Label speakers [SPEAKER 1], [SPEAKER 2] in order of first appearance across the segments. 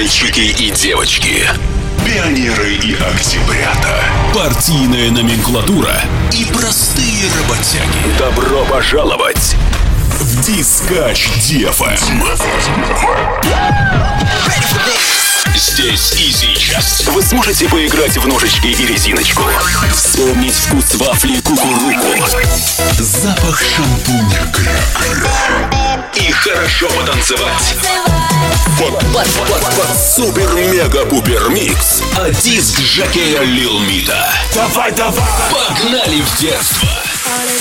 [SPEAKER 1] Мальчики и девочки. Пионеры и октябрята. Партийная номенклатура и простые работяги. Добро пожаловать в Дискач Дефэм. Здесь и сейчас вы сможете поиграть в ножички и резиночку, вспомнить вкус вафли кукуруку, запах шампуня кракера и хорошо потанцевать. Под, под, под, под супер-мега-пупер микс, а диск Жакея Лил Мита. Давай, давай, погнали в детство.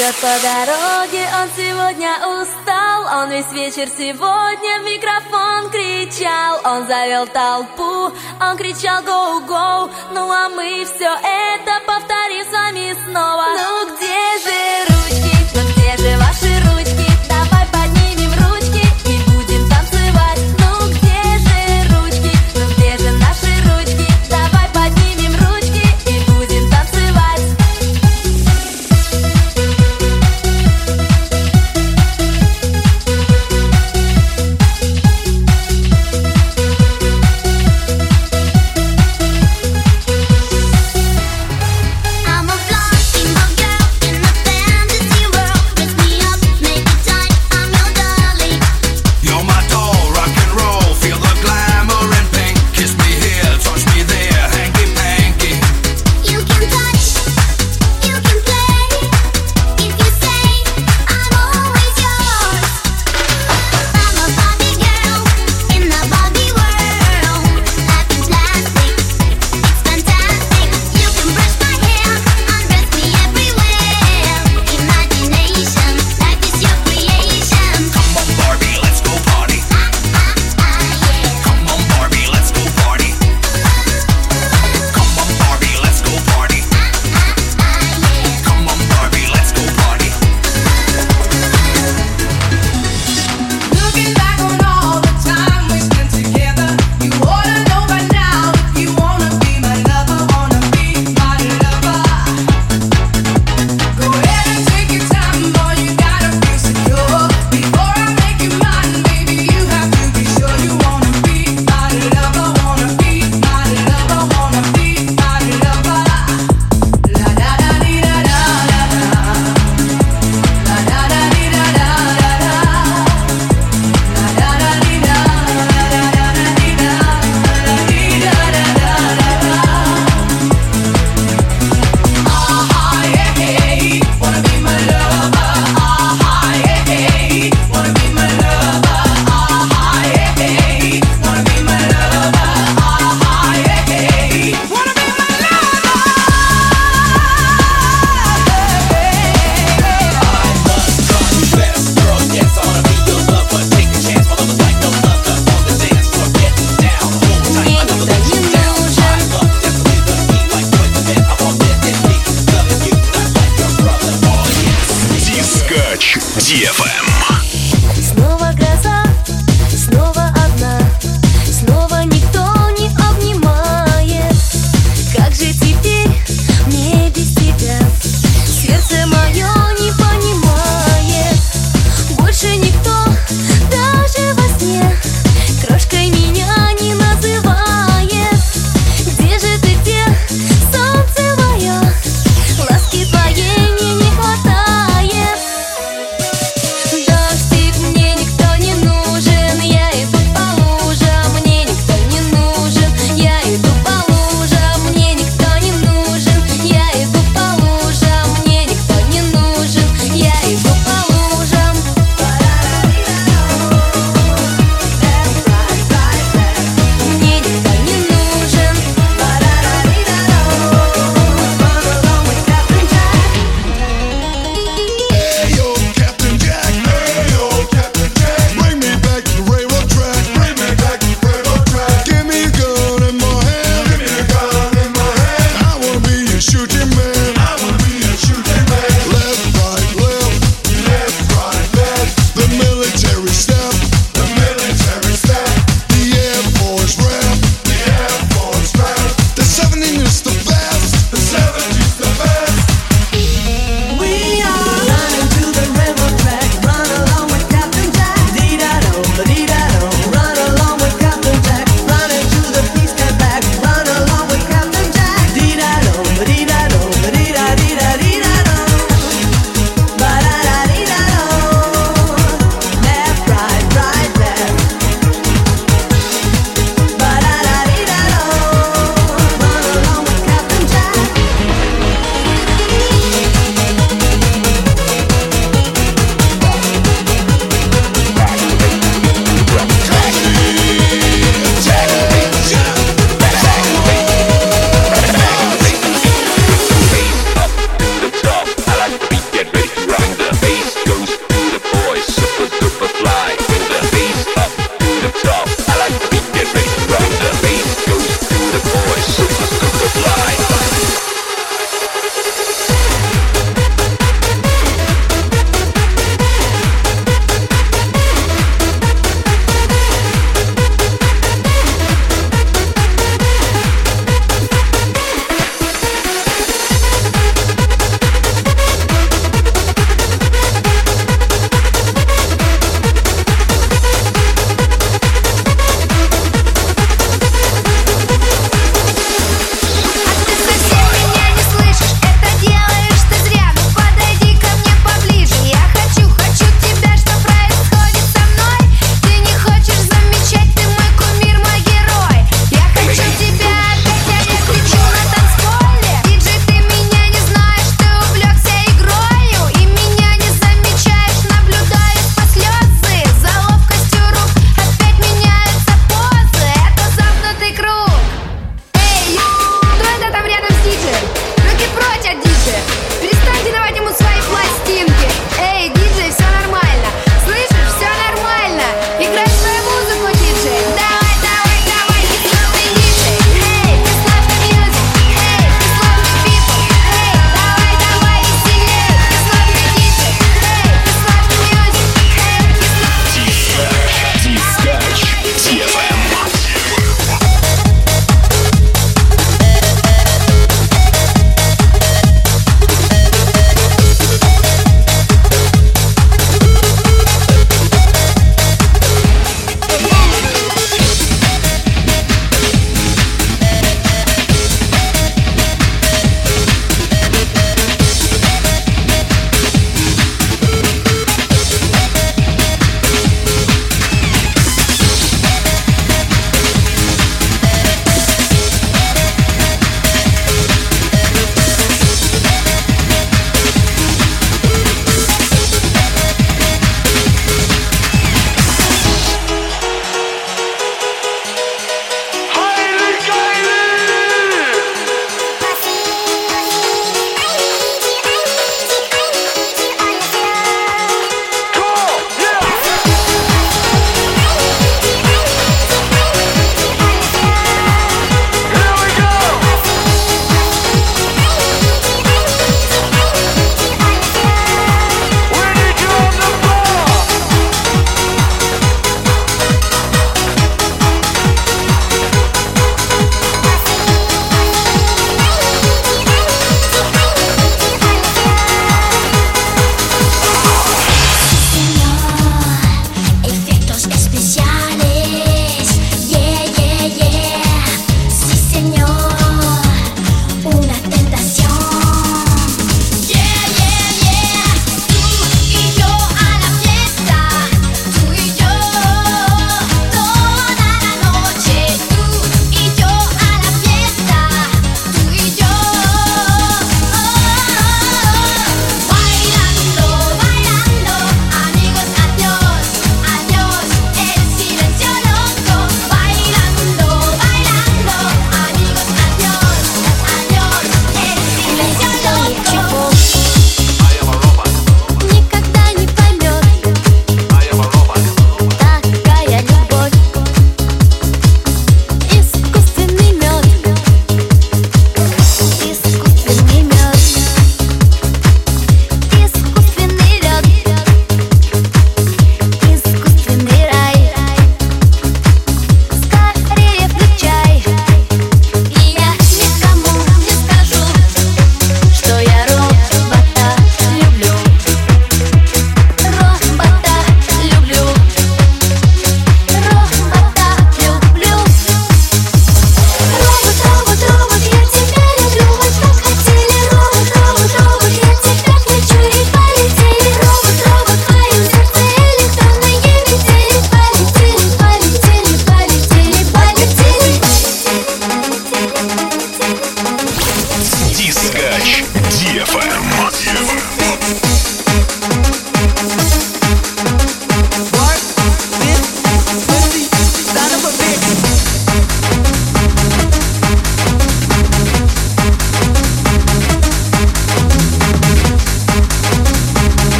[SPEAKER 2] Идет по дороге, он сегодня устал Он весь вечер сегодня в микрофон кричал. Он завел толпу, он кричал «Гоу-гоу» Ну а мы все это повторим с вами снова. Ну где же ручки, ну где же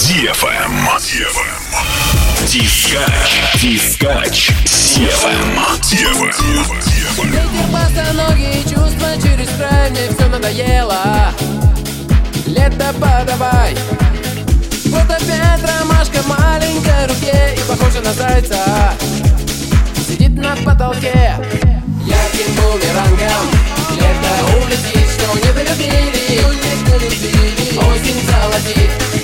[SPEAKER 2] DFM. DFM. Дискач. Дискач. DFM. DFM. DFM. Ветер босоногие чувства через край Мне все надоело Лето подавай Вот опять ромашка маленькая руке И похожа на
[SPEAKER 3] зайца Сидит на потолке Я Ярким бумерангом Лето
[SPEAKER 2] улетит, что не полюбили. Осень золотит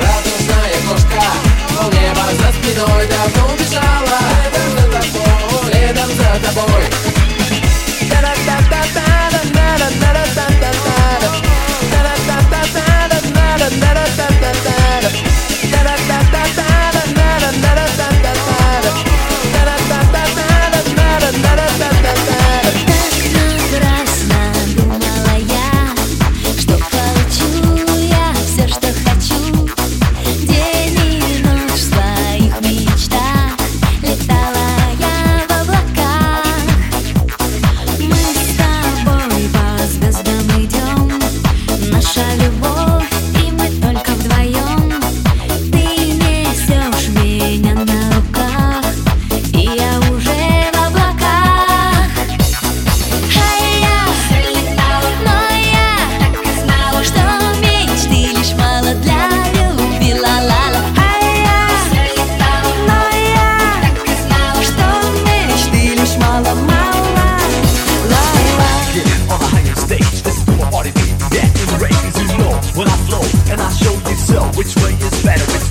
[SPEAKER 2] радостная глотка Пол неба за спиной давно убежала Следом за тобой, следом за тобой which way is better?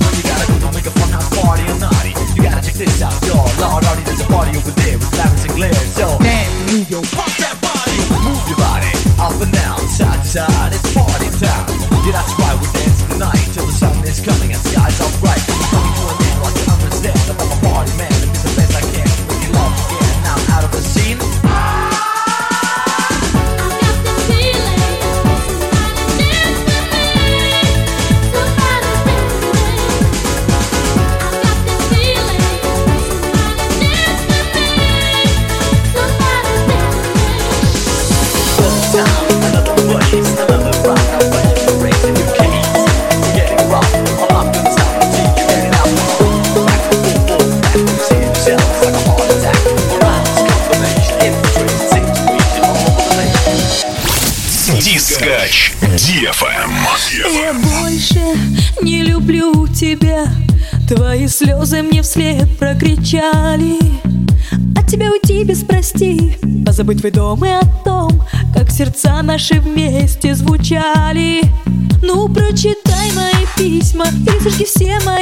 [SPEAKER 2] печали От тебя уйти без прости. Позабыть твой дом и о том Как сердца наши вместе звучали. Ну, прочитай мои письма И сожги все мои.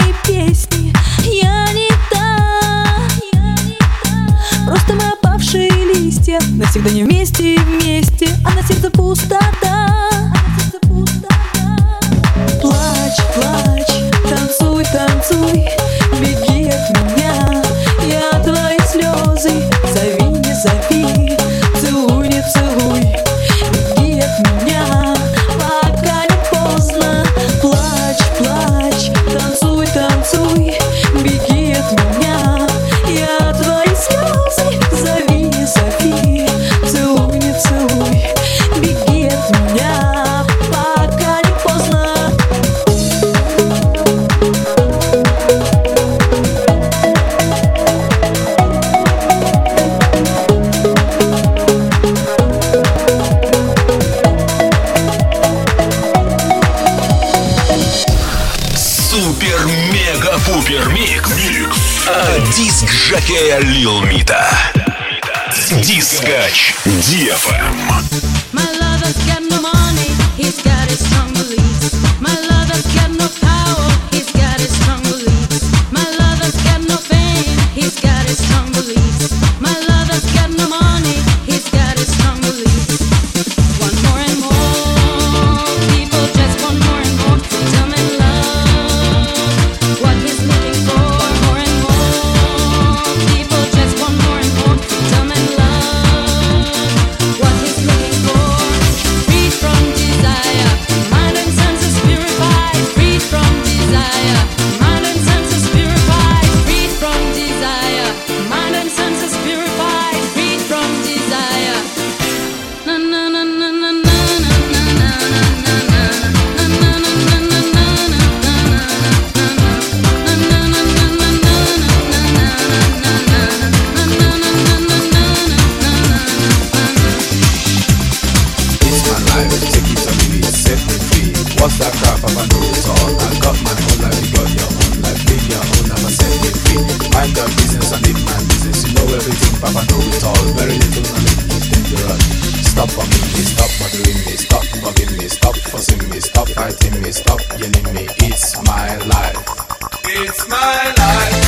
[SPEAKER 4] It's my life.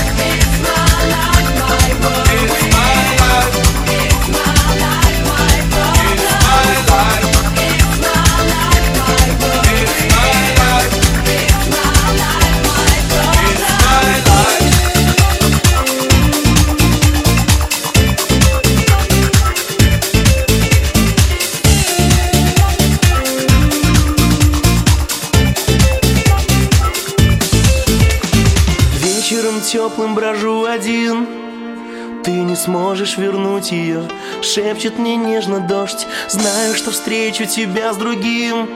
[SPEAKER 5] вернуть ее Шепчет мне нежно дождь. Знаю, что встречу тебя с другим.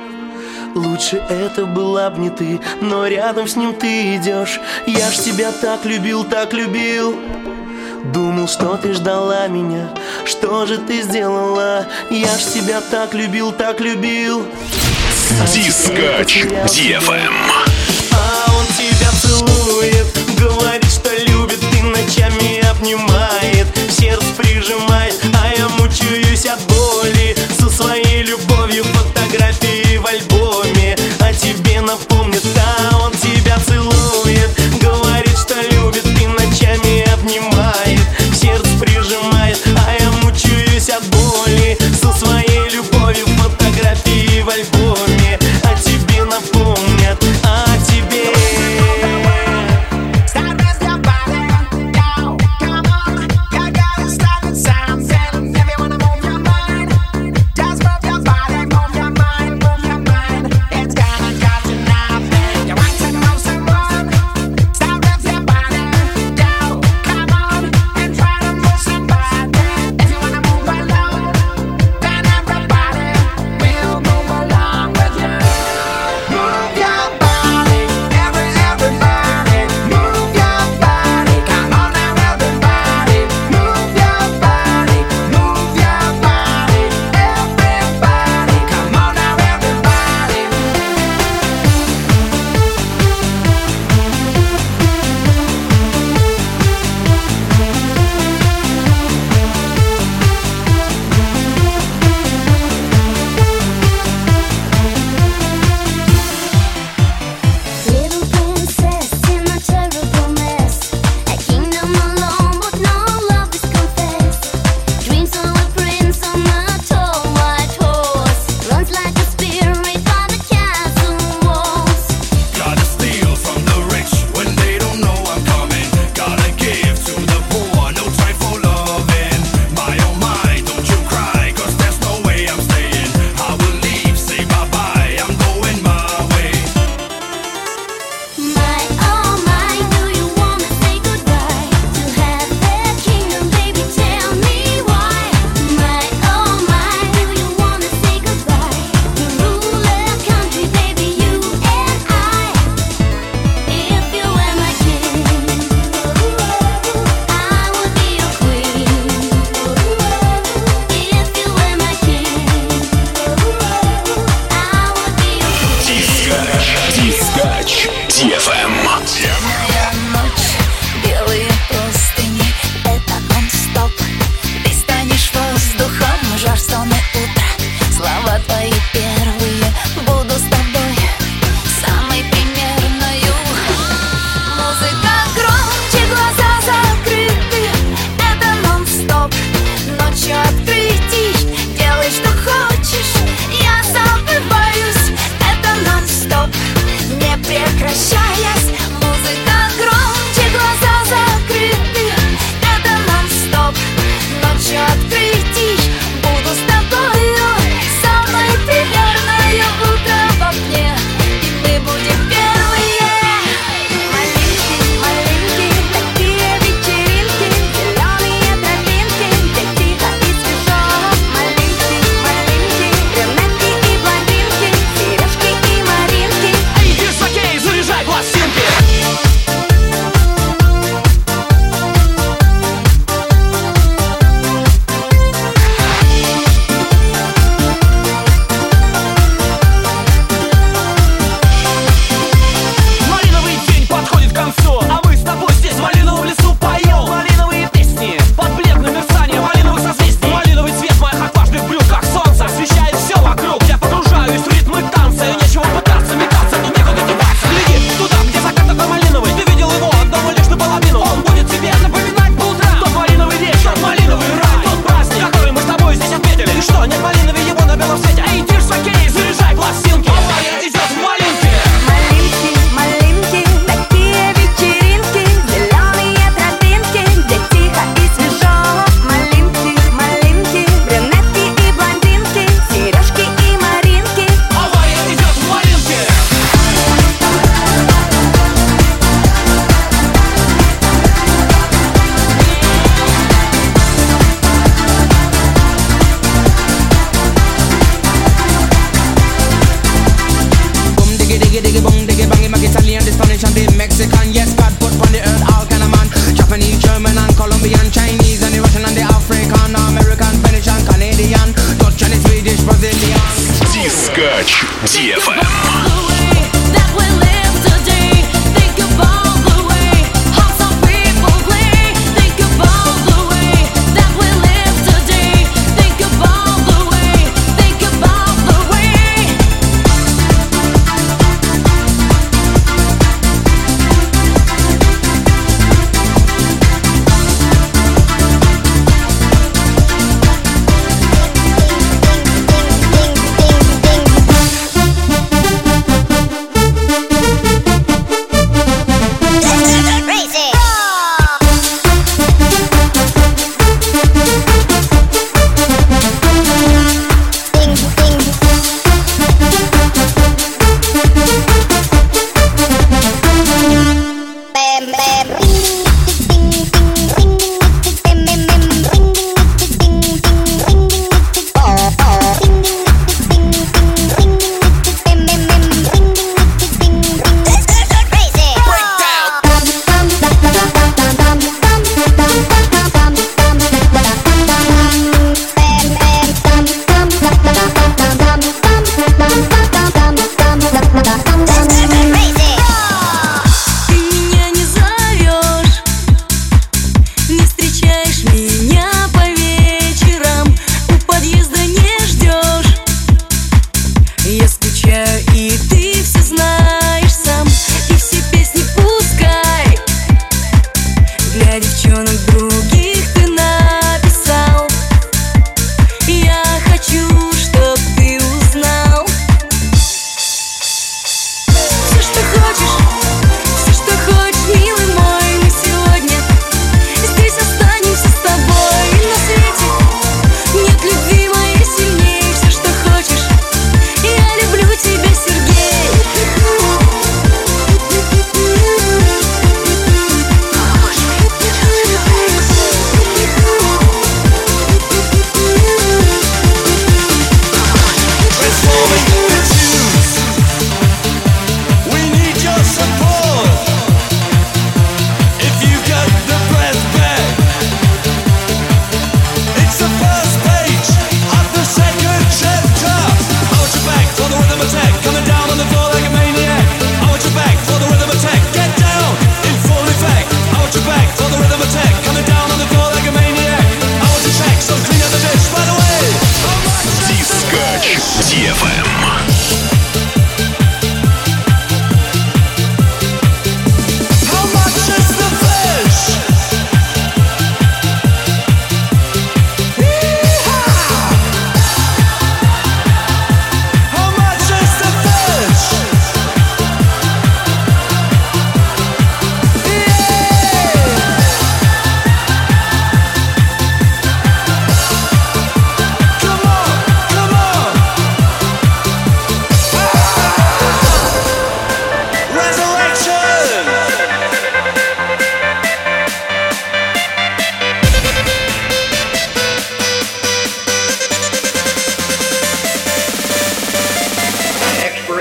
[SPEAKER 5] Лучше это была б не ты Но рядом с ним ты идешь Я ж тебя так любил, так любил. Думал, что ты ждала меня. Что же ты сделала? Я ж тебя так любил, так любил.
[SPEAKER 1] А Дискач DFM
[SPEAKER 5] А он тебя целует Говорит, что любит. И ночами обнимает прижимаясь, а я мучаюсь от боли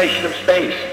[SPEAKER 2] exploration of space.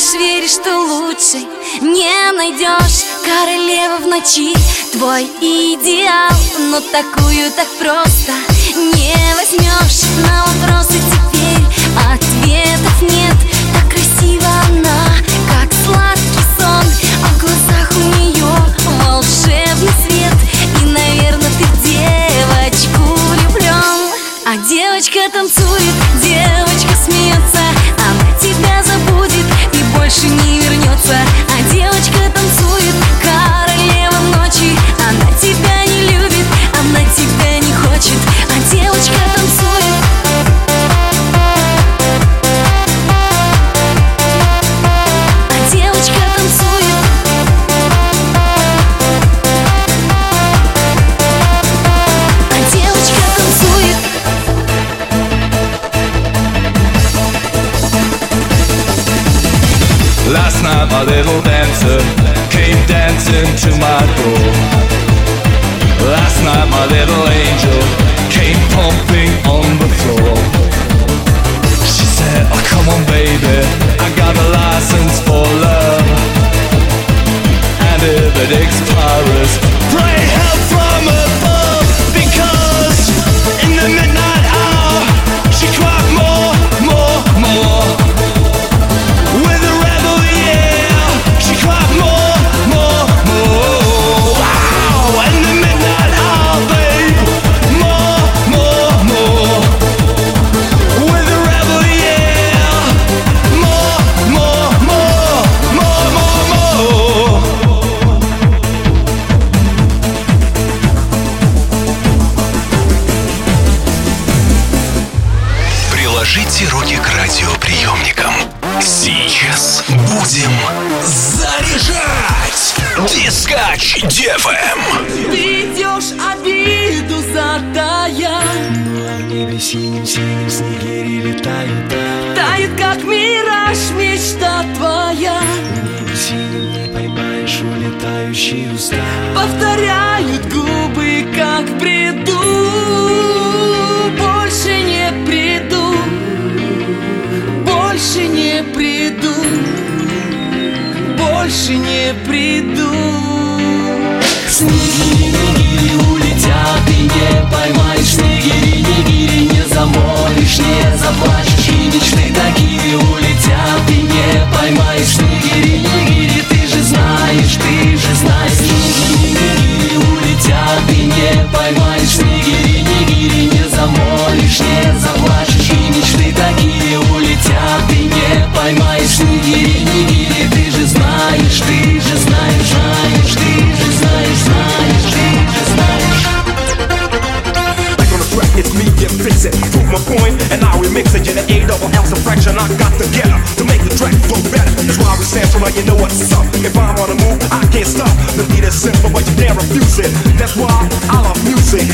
[SPEAKER 2] Знаешь, веришь, что лучше не найдешь. Королева в ночи, твой идеал Но такую так просто не возьмешь. На вопросы теперь ответов нет. Так красиво она, как сладкий сон. А в глазах у нее волшебный свет. И, наверное, ты девочку влюблен А девочка танцует, девочка
[SPEAKER 6] where listen to my door. Last night my little angel came pumping on the floor. She said, oh come on baby, I got a license
[SPEAKER 7] Track for better. That's why we stand so now you know what's up. If I'm on a move, I can't stop. The beat is simple, but you damn refuse it. That's why I love music.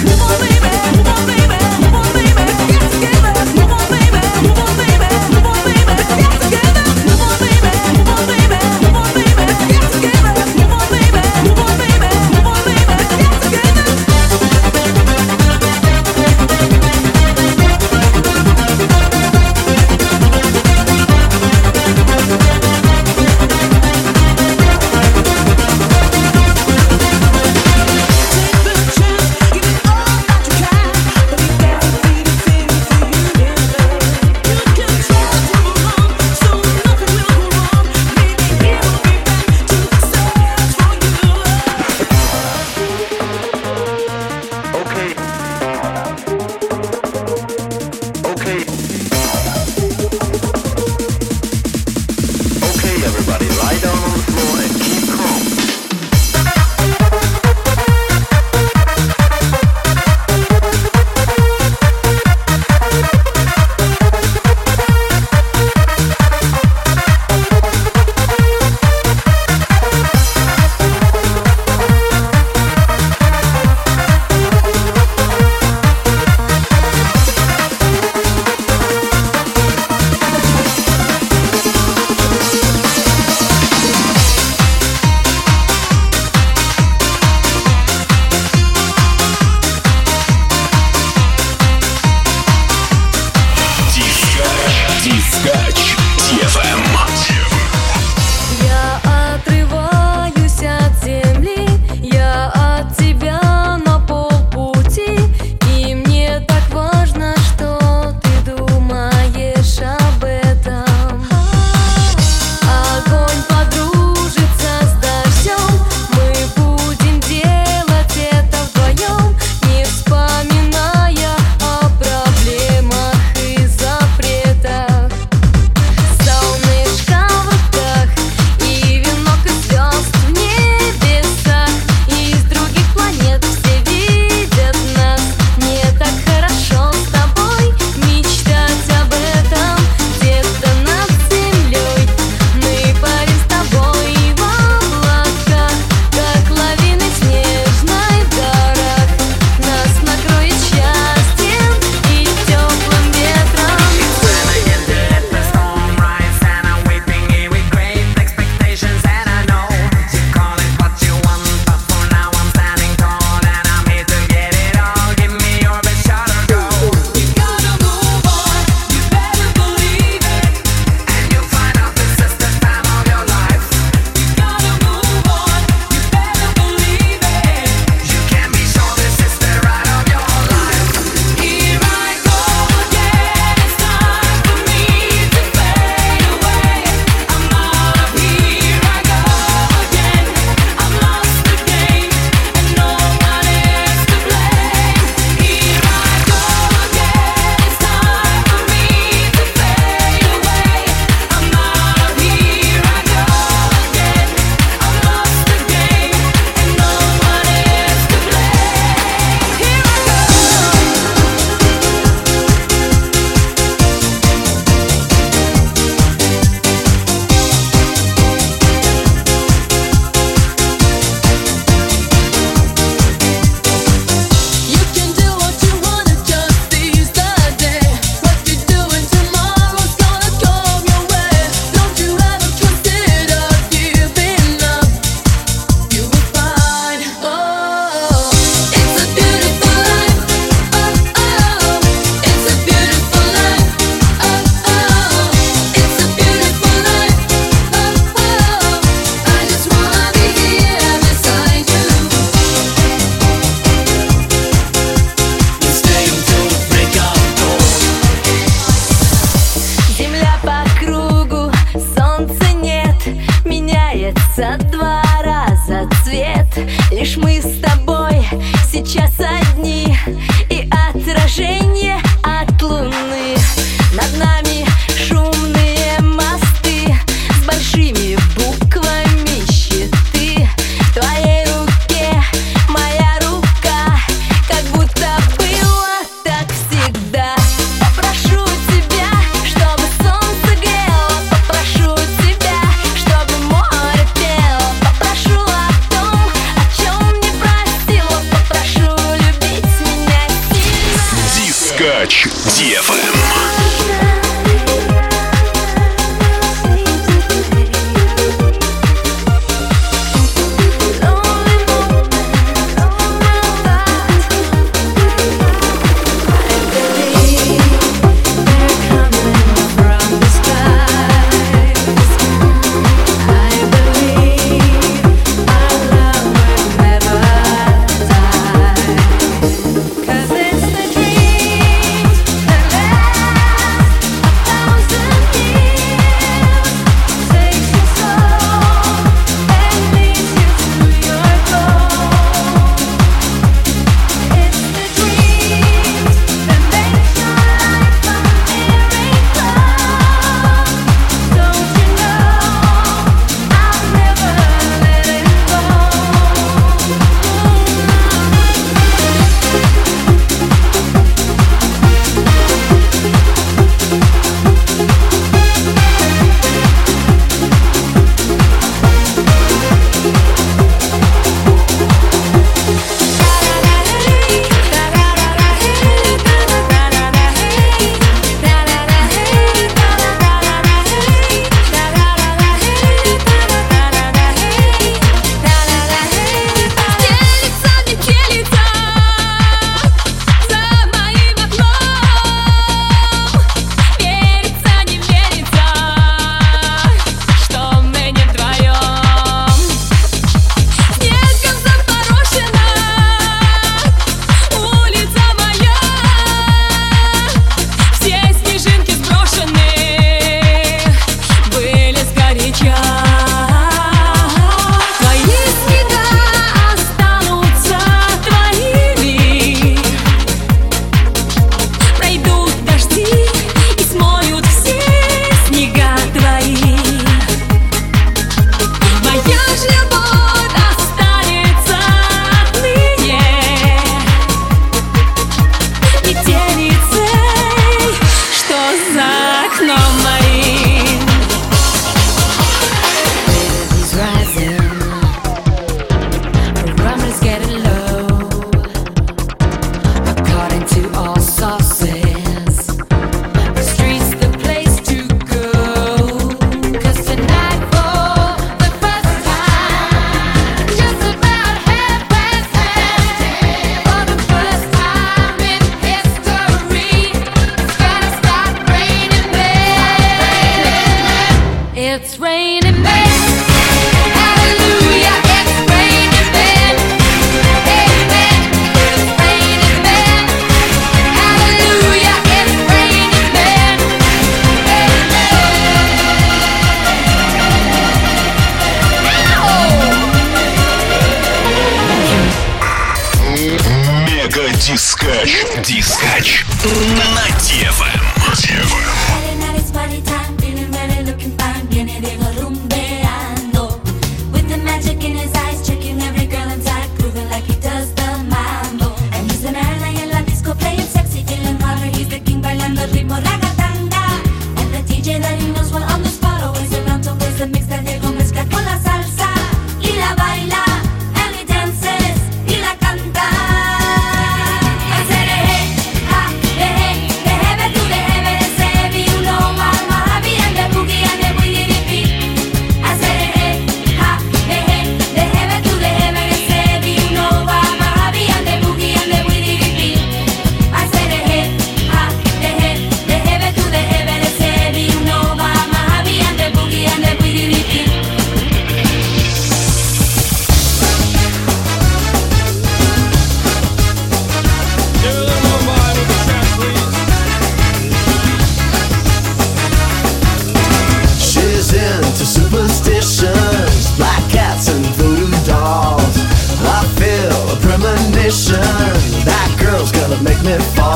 [SPEAKER 8] Me fall.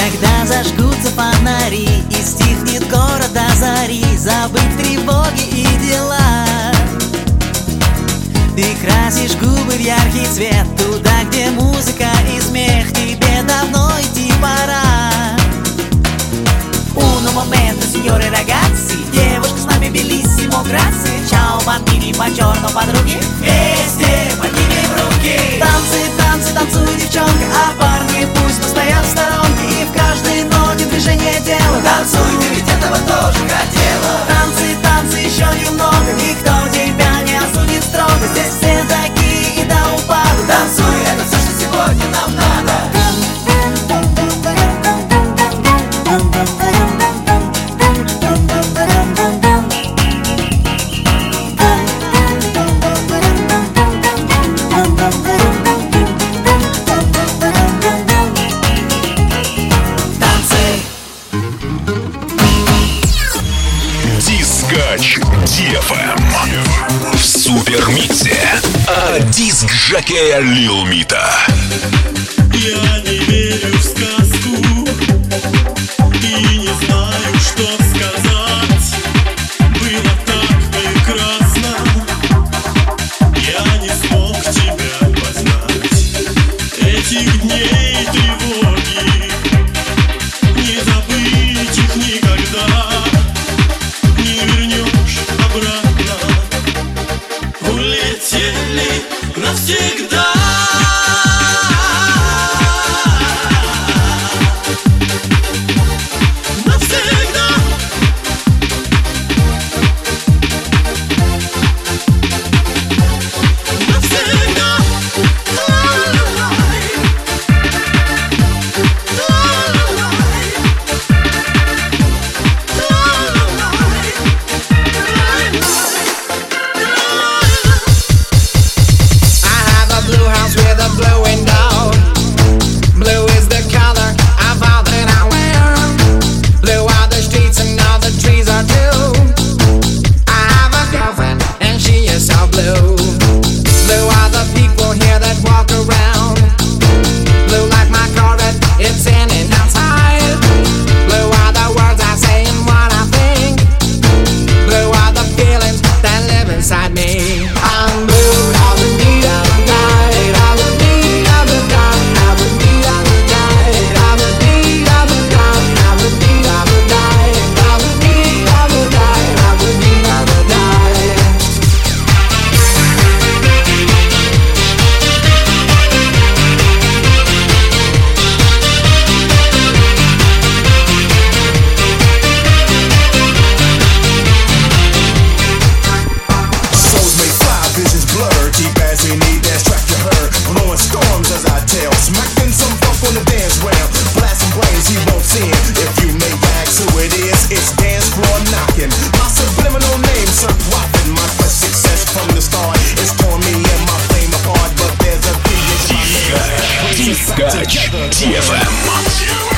[SPEAKER 9] Когда зажгутся фонари и стихнет город до зари Забыть тревоги и дела. Ты красишь губы в яркий цвет Туда, где музыка и смех Тебе давно идти пора. Uno momento, signore ragazzi Девушка с нами белиссимо грации. Чао, бомбини, по черному подруги Вместе поднимем руки. Танцы, танцы, танцуй, девчонка А парни пусть постоят в сторонке. И в каждой ноте движение тела Танцуй, ты ведь этого тоже хотела. Танцы, танцы, еще немного. Никто тебя не осудит строго. Здесь все
[SPEAKER 10] Жакея Лил Мита.
[SPEAKER 2] Discatch TFM.